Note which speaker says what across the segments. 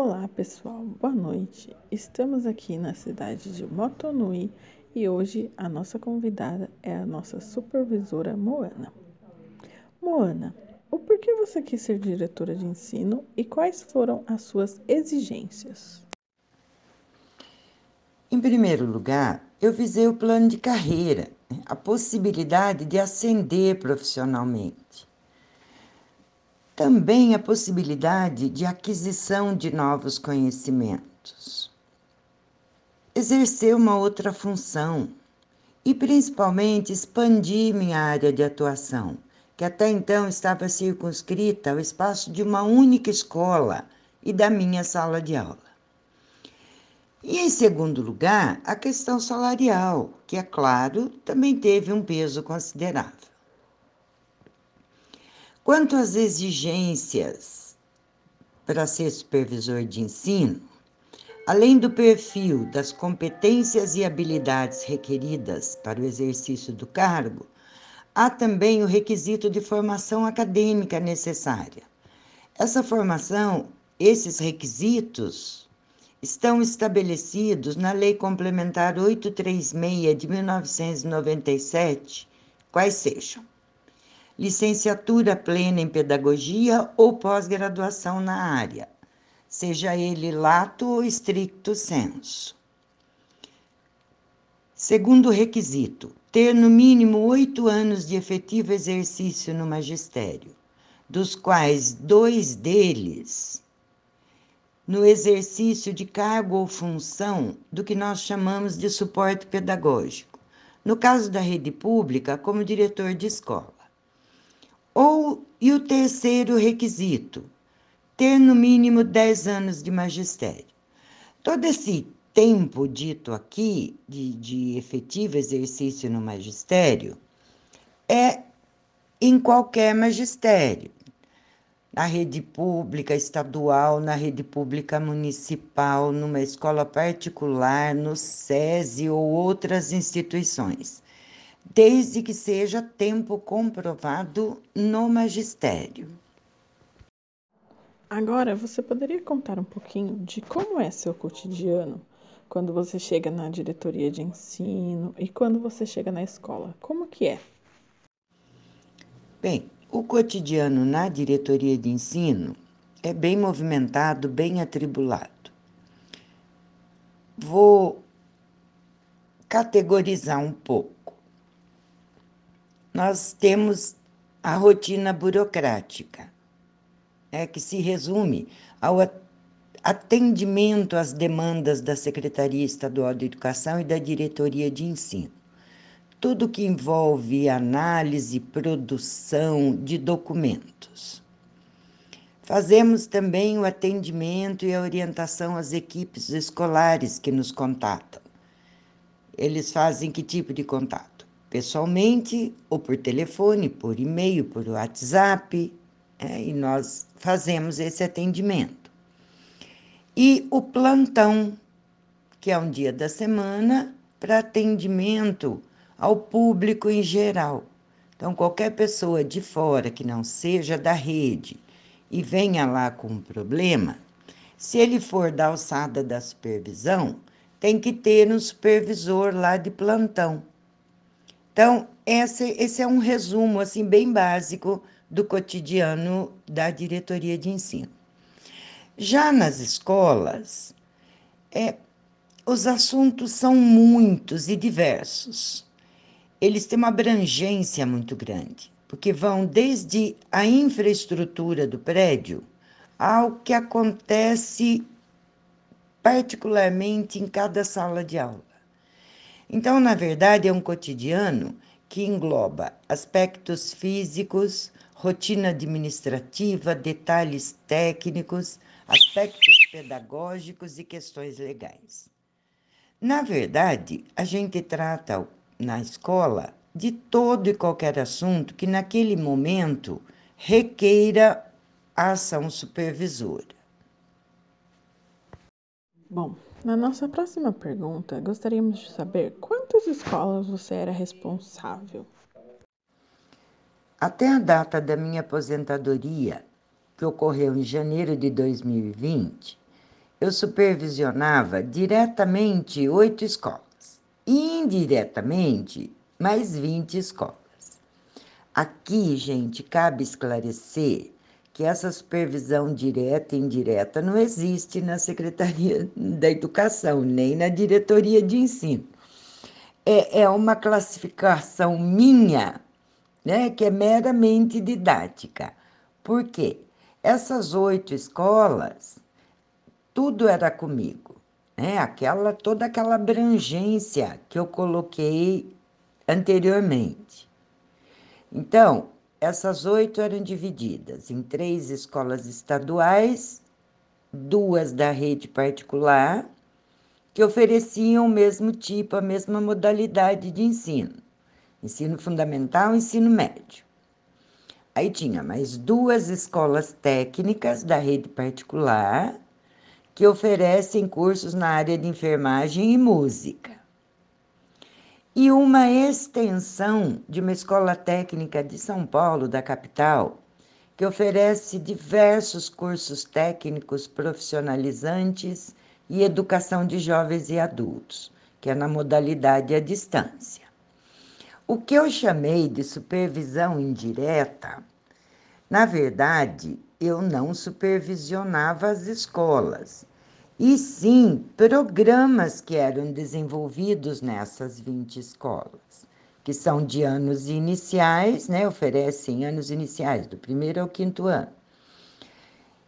Speaker 1: Olá pessoal, boa noite. Estamos aqui na cidade de Motonui e hoje a nossa convidada é a nossa supervisora Moana. Moana, o porquê você quis ser diretora de ensino e quais foram as suas exigências?
Speaker 2: Em primeiro lugar, eu visei o plano de carreira, a possibilidade de ascender profissionalmente também a possibilidade de aquisição de novos conhecimentos. Exercer uma outra função e, principalmente, expandir minha área de atuação, que até então estava circunscrita ao espaço de uma única escola e da minha sala de aula. E, em segundo lugar, a questão salarial, que, é claro, também teve um peso considerável. Quanto às exigências para ser supervisor de ensino, além do perfil das competências e habilidades requeridas para o exercício do cargo, há também o requisito de formação acadêmica necessária. Essa formação, esses requisitos, estão estabelecidos na Lei Complementar 836 de 1997, quais sejam licenciatura plena em pedagogia ou pós-graduação na área, seja ele lato ou stricto senso. Segundo requisito, ter no mínimo oito anos de efetivo exercício no magistério, dos quais dois deles no exercício de cargo ou função do que nós chamamos de suporte pedagógico. No caso da rede pública, como diretor de escola. Ou, e o terceiro requisito, ter no mínimo 10 anos de magistério. Todo esse tempo dito aqui, de, de efetivo exercício no magistério, é em qualquer magistério, na rede pública estadual, na rede pública municipal, numa escola particular, no SESI ou outras instituições desde que seja tempo comprovado no magistério.
Speaker 1: Agora, você poderia contar um pouquinho de como é seu cotidiano quando você chega na diretoria de ensino e quando você chega na escola? Como que é?
Speaker 2: Bem, o cotidiano na diretoria de ensino é bem movimentado, bem atribulado. Vou categorizar um pouco nós temos a rotina burocrática, é que se resume ao atendimento às demandas da Secretaria Estadual de Educação e da Diretoria de Ensino. Tudo que envolve análise e produção de documentos. Fazemos também o atendimento e a orientação às equipes escolares que nos contatam. Eles fazem que tipo de contato? Pessoalmente, ou por telefone, por e-mail, por WhatsApp, é, e nós fazemos esse atendimento. E o plantão, que é um dia da semana para atendimento ao público em geral. Então, qualquer pessoa de fora que não seja da rede e venha lá com um problema, se ele for da alçada da supervisão, tem que ter um supervisor lá de plantão então, esse, esse é um resumo assim bem básico do cotidiano da diretoria de ensino. Já nas escolas, é, os assuntos são muitos e diversos. Eles têm uma abrangência muito grande, porque vão desde a infraestrutura do prédio ao que acontece particularmente em cada sala de aula. Então, na verdade, é um cotidiano que engloba aspectos físicos, rotina administrativa, detalhes técnicos, aspectos pedagógicos e questões legais. Na verdade, a gente trata na escola de todo e qualquer assunto que naquele momento requeira a ação supervisora.
Speaker 1: Bom, na nossa próxima pergunta, gostaríamos de saber quantas escolas você era responsável?
Speaker 2: Até a data da minha aposentadoria, que ocorreu em janeiro de 2020, eu supervisionava diretamente oito escolas, e indiretamente mais 20 escolas. Aqui, gente, cabe esclarecer que essa supervisão direta e indireta não existe na Secretaria da Educação, nem na diretoria de ensino. É, é uma classificação minha, né, que é meramente didática. Por quê? Essas oito escolas, tudo era comigo, né? Aquela, toda aquela abrangência que eu coloquei anteriormente. Então, essas oito eram divididas em três escolas estaduais, duas da rede particular, que ofereciam o mesmo tipo, a mesma modalidade de ensino: ensino fundamental e ensino médio. Aí tinha mais duas escolas técnicas da rede particular, que oferecem cursos na área de enfermagem e música e uma extensão de uma escola técnica de São Paulo, da capital, que oferece diversos cursos técnicos profissionalizantes e educação de jovens e adultos, que é na modalidade à distância. O que eu chamei de supervisão indireta, na verdade, eu não supervisionava as escolas, e sim programas que eram desenvolvidos nessas 20 escolas, que são de anos iniciais, né, oferecem anos iniciais, do primeiro ao quinto ano.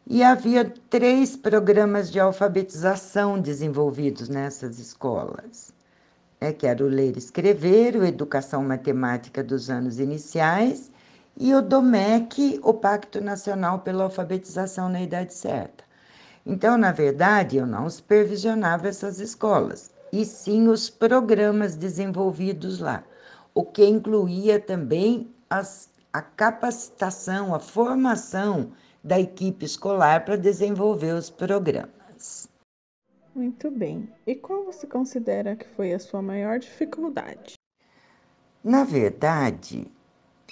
Speaker 2: E havia três programas de alfabetização desenvolvidos nessas escolas, né, que era o Ler e Escrever, o Educação Matemática dos Anos Iniciais e o DOMEC, o Pacto Nacional pela Alfabetização na Idade Certa. Então, na verdade, eu não supervisionava essas escolas, e sim os programas desenvolvidos lá, o que incluía também as, a capacitação, a formação da equipe escolar para desenvolver os programas.
Speaker 1: Muito bem. E qual você considera que foi a sua maior dificuldade?
Speaker 2: Na verdade,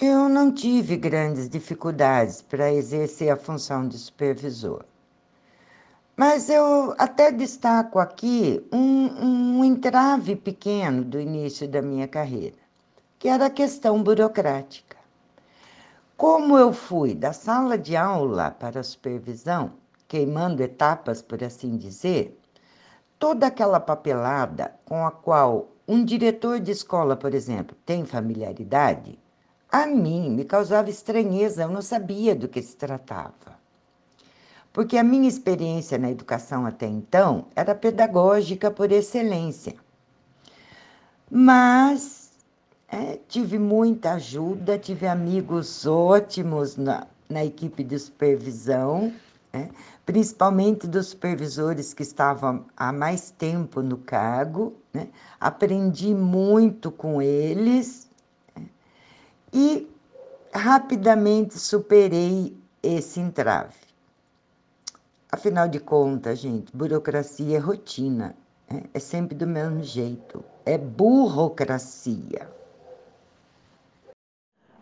Speaker 2: eu não tive grandes dificuldades para exercer a função de supervisor. Mas eu até destaco aqui um, um entrave pequeno do início da minha carreira, que era a questão burocrática. Como eu fui da sala de aula para a supervisão, queimando etapas, por assim dizer, toda aquela papelada com a qual um diretor de escola, por exemplo, tem familiaridade, a mim me causava estranheza, eu não sabia do que se tratava porque a minha experiência na educação até então era pedagógica por excelência. Mas é, tive muita ajuda, tive amigos ótimos na, na equipe de supervisão, é, principalmente dos supervisores que estavam há mais tempo no cargo. Né? Aprendi muito com eles é, e rapidamente superei esse entrave. Afinal de contas, gente, burocracia é rotina. Né? É sempre do mesmo jeito. É burocracia.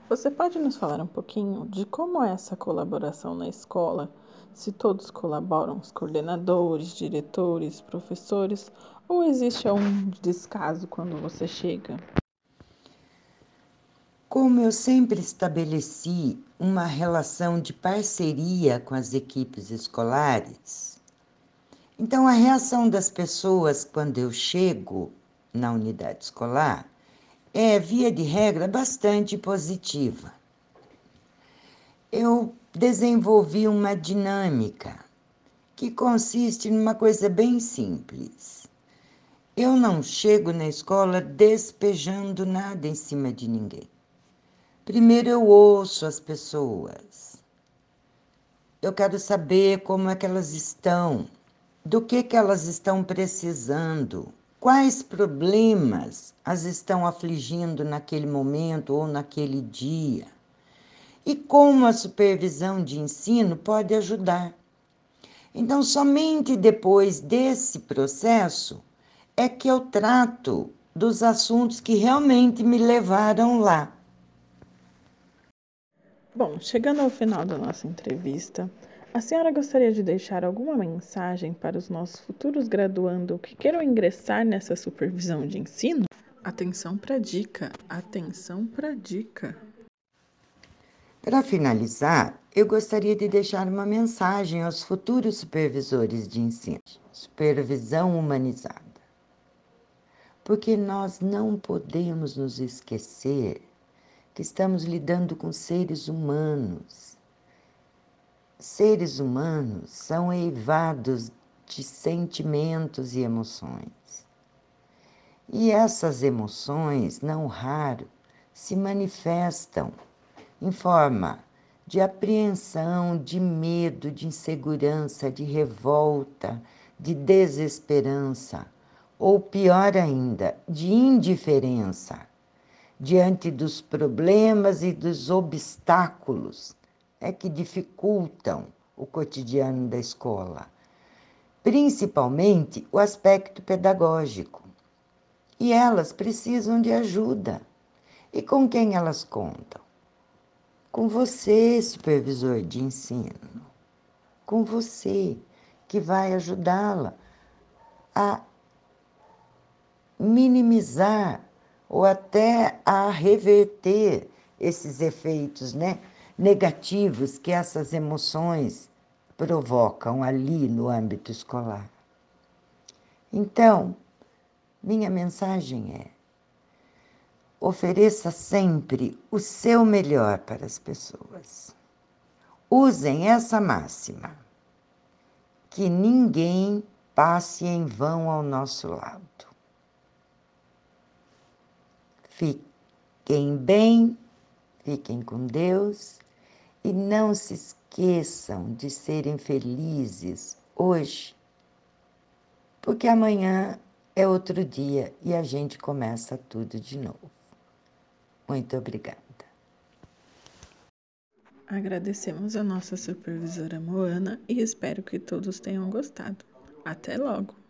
Speaker 1: Você pode nos falar um pouquinho de como é essa colaboração na escola? Se todos colaboram, os coordenadores, diretores, professores, ou existe algum descaso quando você chega?
Speaker 2: Como eu sempre estabeleci uma relação de parceria com as equipes escolares, então a reação das pessoas quando eu chego na unidade escolar é, via de regra, bastante positiva. Eu desenvolvi uma dinâmica que consiste numa coisa bem simples. Eu não chego na escola despejando nada em cima de ninguém. Primeiro eu ouço as pessoas. Eu quero saber como é que elas estão, do que que elas estão precisando, quais problemas as estão afligindo naquele momento ou naquele dia. E como a supervisão de ensino pode ajudar. Então, somente depois desse processo é que eu trato dos assuntos que realmente me levaram lá.
Speaker 1: Bom, chegando ao final da nossa entrevista, A senhora gostaria de deixar alguma mensagem para os nossos futuros graduandos que queiram ingressar nessa supervisão de ensino? Atenção para a dica, atenção para a dica.
Speaker 2: Para finalizar, eu gostaria de deixar uma mensagem aos futuros supervisores de ensino: supervisão humanizada. Porque nós não podemos nos esquecer que estamos lidando com seres humanos. Seres humanos são eivados de sentimentos e emoções. E essas emoções, não raro, se manifestam em forma de apreensão, de medo, de insegurança, de revolta, de desesperança, ou pior ainda, de indiferença diante dos problemas e dos obstáculos é que dificultam o cotidiano da escola, principalmente o aspecto pedagógico. E elas precisam de ajuda. E com quem elas contam? Com você, supervisor de ensino. Com você, que vai ajudá-la a minimizar ou até a reverter esses efeitos né, negativos que essas emoções provocam ali no âmbito escolar. Então, minha mensagem é: ofereça sempre o seu melhor para as pessoas. Usem essa máxima: que ninguém passe em vão ao nosso lado. Fiquem bem, fiquem com Deus e não se esqueçam de serem felizes hoje, porque amanhã é outro dia e a gente começa tudo de novo. Muito obrigada.
Speaker 1: Agradecemos a nossa supervisora Moana e espero que todos tenham gostado. Até logo!